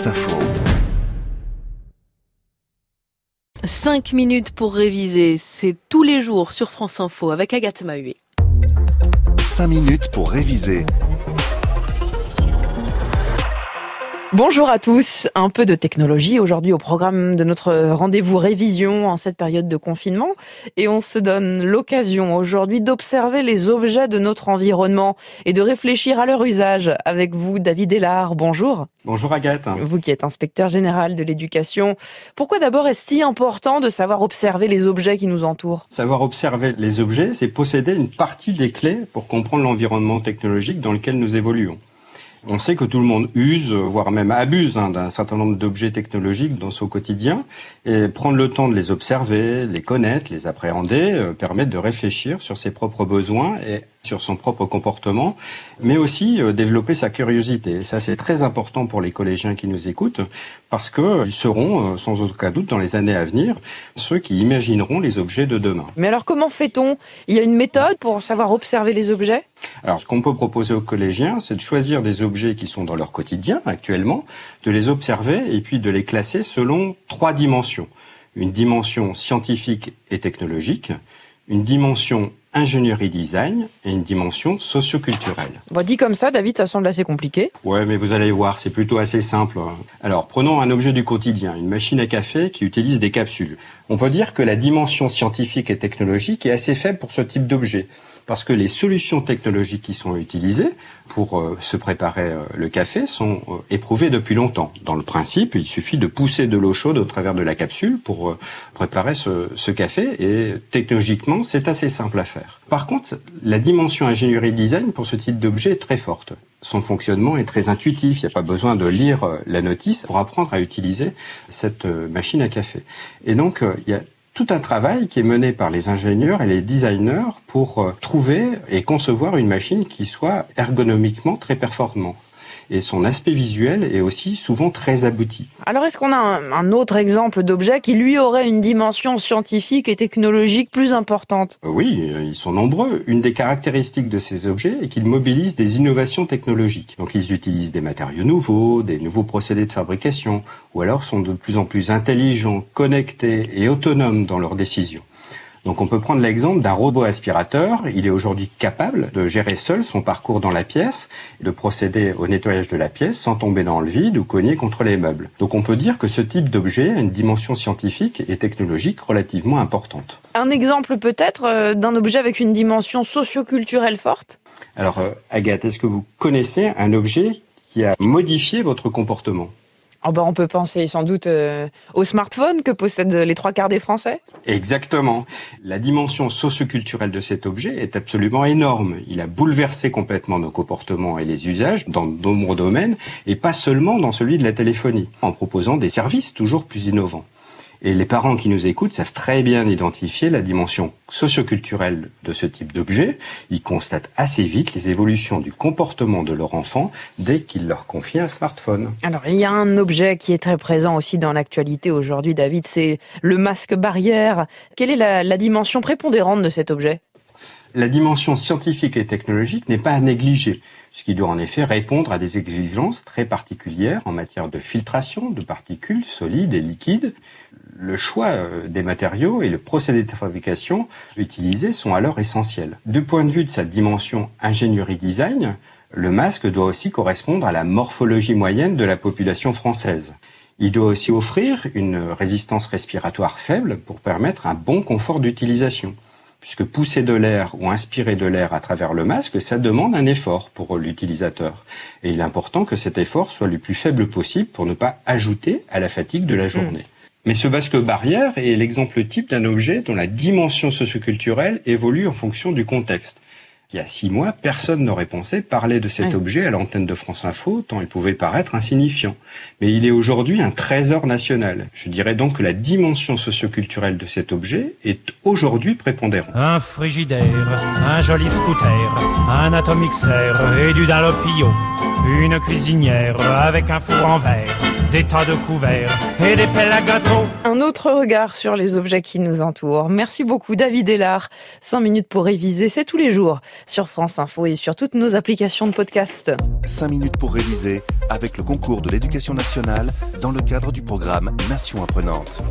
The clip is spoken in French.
France Info. 5 minutes pour réviser, c'est tous les jours sur France Info avec Agathe Mahué. 5 minutes pour réviser Bonjour à tous, un peu de technologie aujourd'hui au programme de notre rendez-vous révision en cette période de confinement et on se donne l'occasion aujourd'hui d'observer les objets de notre environnement et de réfléchir à leur usage avec vous David Ellard. Bonjour. Bonjour Agathe. Vous qui êtes inspecteur général de l'éducation, pourquoi d'abord est-ce si important de savoir observer les objets qui nous entourent? Savoir observer les objets, c'est posséder une partie des clés pour comprendre l'environnement technologique dans lequel nous évoluons. On sait que tout le monde use, voire même abuse hein, d'un certain nombre d'objets technologiques dans son quotidien, et prendre le temps de les observer, les connaître, les appréhender, euh, permet de réfléchir sur ses propres besoins et sur son propre comportement, mais aussi euh, développer sa curiosité. ça, c'est très important pour les collégiens qui nous écoutent, parce qu'ils seront, euh, sans aucun doute, dans les années à venir, ceux qui imagineront les objets de demain. Mais alors, comment fait-on? Il y a une méthode pour savoir observer les objets? Alors, ce qu'on peut proposer aux collégiens, c'est de choisir des objets qui sont dans leur quotidien actuellement, de les observer et puis de les classer selon trois dimensions. Une dimension scientifique et technologique, une dimension ingénierie design et une dimension socioculturelle. Bon, dit comme ça, David, ça semble assez compliqué. Ouais, mais vous allez voir, c'est plutôt assez simple. Alors, prenons un objet du quotidien, une machine à café qui utilise des capsules. On peut dire que la dimension scientifique et technologique est assez faible pour ce type d'objet parce que les solutions technologiques qui sont utilisées pour euh, se préparer euh, le café sont euh, éprouvées depuis longtemps. Dans le principe, il suffit de pousser de l'eau chaude au travers de la capsule pour préparer ce, ce, café et technologiquement, c'est assez simple à faire. Par contre, la dimension ingénierie design pour ce type d'objet est très forte. Son fonctionnement est très intuitif, il n'y a pas besoin de lire la notice pour apprendre à utiliser cette machine à café. Et donc, il y a tout un travail qui est mené par les ingénieurs et les designers pour euh, trouver et concevoir une machine qui soit ergonomiquement très performante et son aspect visuel est aussi souvent très abouti. Alors est-ce qu'on a un, autre exemple d'objet qui lui aurait une dimension scientifique et technologique plus importante? Oui, euh, ils sont nombreux. Une des caractéristiques de ces objets est qu'ils mobilisent des innovations technologiques. Donc ils utilisent des matériaux nouveaux, des nouveaux procédés de fabrication, ou alors sont de plus en plus intelligents, connectés et autonomes dans leurs décisions. Donc on peut prendre l'exemple d'un robot aspirateur. Il est aujourd'hui capable de gérer seul son parcours dans la pièce, et de procéder au nettoyage de la pièce sans tomber dans le vide ou cogner contre les meubles. Donc on peut dire que ce type d'objet a une dimension scientifique et technologique relativement importante. Un exemple peut-être euh, d'un objet avec une dimension socioculturelle forte? Alors euh, Agathe, est-ce que vous connaissez un objet qui a modifié votre comportement? Oh ben on peut penser sans doute euh, au smartphone que possèdent les trois quarts des Français. Exactement. La dimension socioculturelle de cet objet est absolument énorme. Il a bouleversé complètement nos comportements et les usages dans de nombreux domaines, et pas seulement dans celui de la téléphonie, en proposant des services toujours plus innovants. Et les parents qui nous écoutent savent très bien identifier la dimension socioculturelle de ce type d'objet. Ils constatent assez vite les évolutions du comportement de leur enfant dès qu'ils leur confient un smartphone. Alors, il y a un objet qui est très présent aussi dans l'actualité aujourd'hui, David, c'est le masque barrière. Quelle est la, la dimension prépondérante de cet objet? La dimension scientifique et technologique n'est pas à négliger, puisqu'il doit en effet répondre à des exigences très particulières en matière de filtration de particules solides et liquides. Le choix euh, des matériaux et le procédé de fabrication utilisés sont alors essentiels. Du point de vue de sa dimension ingénierie design, le masque doit aussi correspondre à la morphologie moyenne de la population française. Il doit aussi offrir une résistance respiratoire faible pour permettre un bon confort d'utilisation puisque pousser de l'air ou inspirer de l'air à travers le masque, ça demande un effort pour l'utilisateur. Et il est important que cet effort soit le plus faible possible pour ne pas ajouter à la fatigue de la mm. journée. Mais ce masque barrière est l'exemple type d'un objet dont la dimension socioculturelle évolue en fonction du contexte. Il y a six mois, personne n'aurait pensé parler de cet objet à l'antenne de France Info, tant il pouvait paraître insignifiant. Mais il est aujourd'hui un trésor national. Je dirais donc que la dimension socioculturelle de cet objet est aujourd'hui prépondérante. Un frigidaire, un joli scooter, un atomixer et du dallopio, une cuisinière avec un four en verre des tas de couverts et des pelles à gâteaux. Un autre regard sur les objets qui nous entourent. Merci beaucoup David Ellard. 5 minutes pour réviser, c'est tous les jours sur France Info et sur toutes nos applications de podcast. 5 minutes pour réviser avec le concours de l'éducation nationale dans le cadre du programme Nation apprenante.